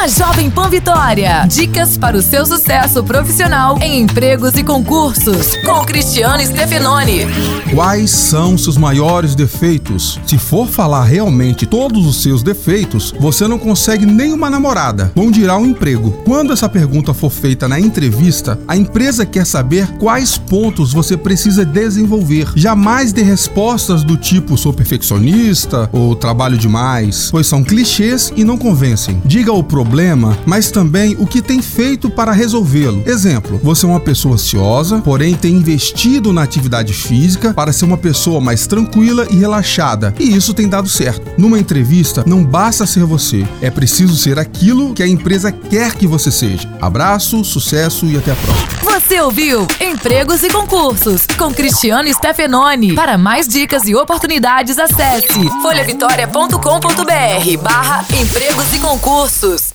na Jovem Pan Vitória. Dicas para o seu sucesso profissional em empregos e concursos, com Cristiano Stefanoni. Quais são seus maiores defeitos? Se for falar realmente todos os seus defeitos, você não consegue nenhuma namorada. Bom dirá um emprego. Quando essa pergunta for feita na entrevista, a empresa quer saber quais pontos você precisa desenvolver. Jamais dê respostas do tipo sou perfeccionista ou trabalho demais, pois são clichês e não convencem. Diga o problema, mas também o que tem feito para resolvê-lo. Exemplo: você é uma pessoa ansiosa, porém tem investido na atividade física para ser uma pessoa mais tranquila e relaxada, e isso tem dado certo. Numa entrevista, não basta ser você, é preciso ser aquilo que a empresa quer que você seja. Abraço, sucesso e até a próxima. Você ouviu Empregos e Concursos com Cristiano Stefanoni. Para mais dicas e oportunidades, acesse folhavitória.com.br barra empregos e concursos.